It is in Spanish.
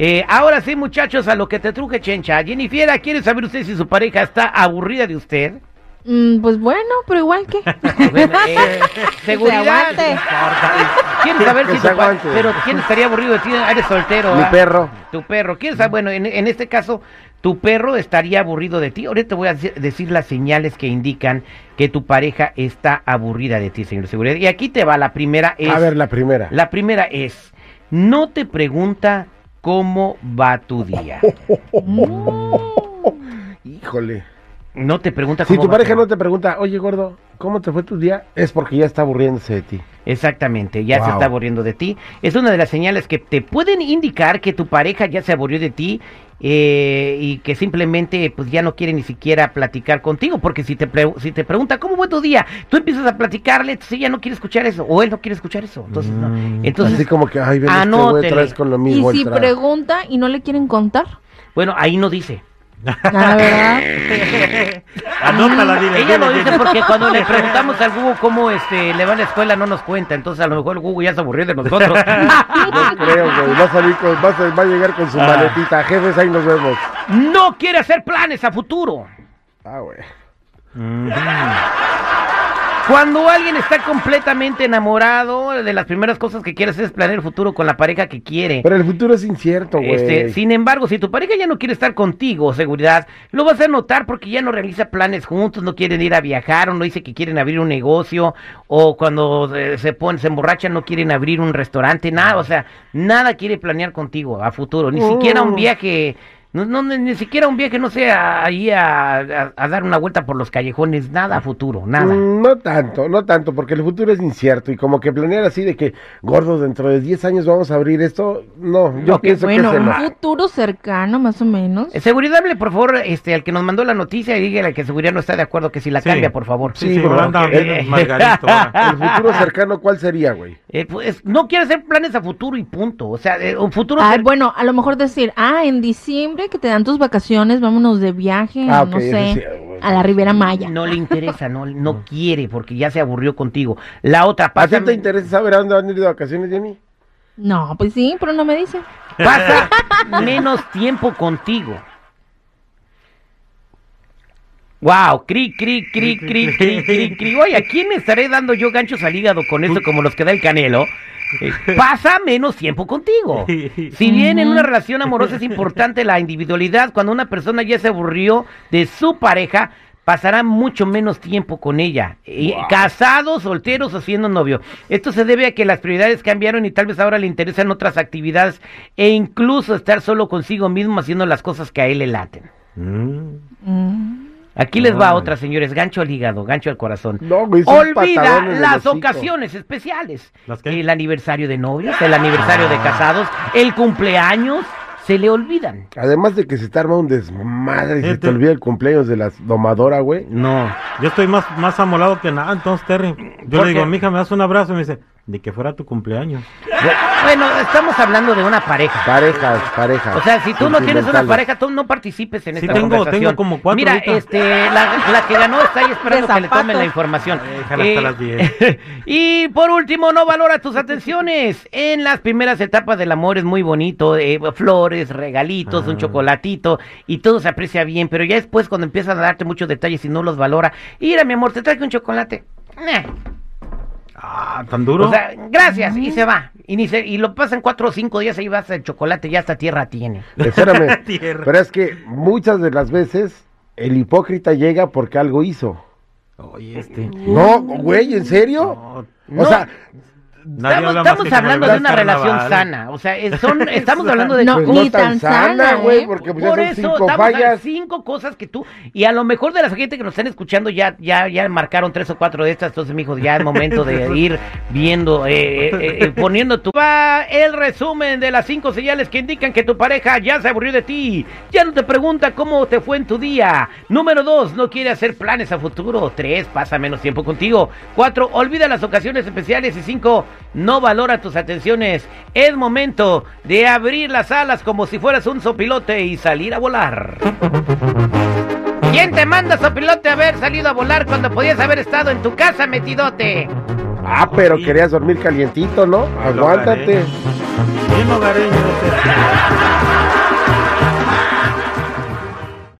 Eh, ahora sí, muchachos, a lo que te truje, Chencha. Jennifer, ¿quiere saber usted si su pareja está aburrida de usted? Mm, pues bueno, pero igual que. Bueno, eh, seguridad. ¿Quieres saber Que si se tu pa-. Pero ¿quién estaría aburrido de ti? Eres soltero. Mi ¿ah? perro. Tu perro. ¿Quieres saber? Bueno, en, en este caso, tu perro estaría aburrido de ti. Ahorita te voy a decir- decir las señales que indican que tu pareja está aburrida de ti, señor seguridad. Y aquí te va. La primera es. A ver, la primera. La primera es. No te pregunta cómo va tu día. Híjole. No te pregunta Si cómo tu va pareja tu- no te pregunta, oye gordo, ¿cómo te fue tu día? Es porque ya está aburriéndose de ti. Exactamente, ya se está aburriendo de ti. Es una de las señales que te pueden indicar que tu pareja ya se aburrió de ti eh, y que simplemente pues ya no quiere ni siquiera platicar contigo, porque si te, pre- si te pregunta cómo fue tu día, tú empiezas a platicarle, entonces ella no quiere escuchar eso, o él no quiere escuchar eso. Entonces, no. Así entonces como que, ay, ven este otra vez con lo Y mismo. si el tra- pregunta y no le quieren contar. bueno, ahí no dice. La verdad. Anótala, dile. Ella dile, lo dice dile. porque cuando le preguntamos al Google cómo este le va a la escuela no nos cuenta, entonces a lo mejor el Google ya se aburrió de nosotros. Yo creo, güey. Va a salir con, va a, va a llegar con su Ah. maletita. Jefes, ahí nos vemos. no quiere hacer planes a futuro. Ah, güey. Cuando alguien está completamente enamorado, de las primeras cosas que quiere hacer es planear el futuro con la pareja que quiere. Pero el futuro es incierto, güey. Este, sin embargo, si tu pareja ya no quiere estar contigo, seguridad, lo vas a notar porque ya no realiza planes juntos, no quieren ir a viajar, o no dice que quieren abrir un negocio, o cuando eh, se ponen, se emborrachan, no quieren abrir un restaurante, nada, o sea, nada quiere planear contigo a futuro, ni siquiera un Mm. viaje, no, no, ni ni siquiera un viaje, no sé, ahí a, a- a dar una vuelta por los callejones, nada a futuro, nada. Mm, No tanto, no tanto, porque el futuro es incierto y como que planear así de que, gordo, dentro de 10 años vamos a abrir esto, no, yo Ok, pienso Bueno, que es un futuro cercano, más o menos. Eh, Seguridad, por favor, este, al que nos mandó la noticia y dígale que seguridad no está de acuerdo, que si la Sí. cambia, por favor. Sí, sí, bro. pero anda bien Eh, Margarito. el futuro cercano, ¿cuál sería, güey? Eh, pues, no quiere hacer planes a futuro y punto. O sea, eh, un futuro. Ay, cer- bueno, a lo mejor decir, ah, en diciembre que te dan tus vacaciones, vámonos de viaje, Ah, no sé, sí, a la Riviera Maya. No le interesa, no, no quiere, porque ya se aburrió contigo. La otra ¿A ti pasa, te interesa saber a dónde van a ir de vacaciones, Jenny? No, pues sí, pero no me dice. pasa menos tiempo contigo. Wow, cri, cri, cri, cri, cri, cri, cri. Oye, ¿a quién me estaré dando yo ganchos al hígado con esto como los que da el canelo? Eh, pasa menos tiempo contigo. Si bien en una relación amorosa es importante la individualidad, cuando una persona ya se aburrió de su pareja, pasará mucho menos tiempo con ella. Y Casados, solteros o siendo novio. Esto se debe a que las prioridades cambiaron y tal vez ahora le interesan otras actividades e incluso estar solo consigo mismo haciendo las cosas que a él le laten. Mm. Mm. Aquí les va Ay. otra, señores. Gancho al hígado, gancho al corazón. No, güey, Olvida las ocasiones especiales. ¿Las qué? El aniversario de novios, el aniversario de casados, el cumpleaños, se le olvidan. Además de que se te arma un desmadre y se Este- te olvida el cumpleaños de la domadora, güey. No. Yo estoy más, más amolado que nada, entonces, Terry. Yo ¿Por le digo, mija, me das un abrazo y me dice, de que fuera tu cumpleaños. Bueno, estamos hablando de una pareja. Parejas, parejas. O sea, si tú no tienes una pareja, tú no participes en Sí, esta tengo- conversación. tengo como cuatro Mira, ahorita. este, la, la que ganó está ahí esperando que le tomen la información. Eh, Déjala hasta las 10. y por último, no valora tus atenciones. En las primeras etapas del amor es muy bonito, eh, flores, regalitos, un Ah. chocolatito y todo se aprecia bien, pero ya después cuando empiezan a darte muchos detalles y no los valora, mira mi amor, te traje un chocolate. Eh, Ah, tan duro. O sea, gracias, y se va. Y, ni se- y lo pasan cuatro o cinco días ahí vas el chocolate, ya hasta tierra tiene. Espérame. Tierra. pero es que muchas de las veces el hipócrita llega porque algo hizo. Oye, este. No, güey, ¿en serio? No, O No. sea, nadie Estamos, hablando de una el relación sana. O sea, son, estamos hablando de... No, pues ni no tan tan sana, güey, ¿eh? porque pues ya Por son eso cinco fallas. cinco cosas que tú y a lo mejor de la gente que nos están escuchando ya ya ya marcaron tres o cuatro de estas, entonces mijo ya es momento de ir viendo eh, eh, eh, poniendo tu va el resumen de las cinco señales que indican que tu pareja ya se aburrió de ti, ya no te pregunta cómo te fue en tu día. Número dos, no quiere hacer planes a futuro. Tres, pasa menos tiempo contigo. Cuatro, olvida las ocasiones especiales y cinco, no valora tus atenciones. Es momento de abrir las alas como si fueras un sopilote y salir a volar. ¿Quién te manda sopilote a haber salido a volar cuando podías haber estado en tu casa metidote? Ah, pero querías dormir calientito, ¿no? Aguántate. hogareño. Bien hogareño.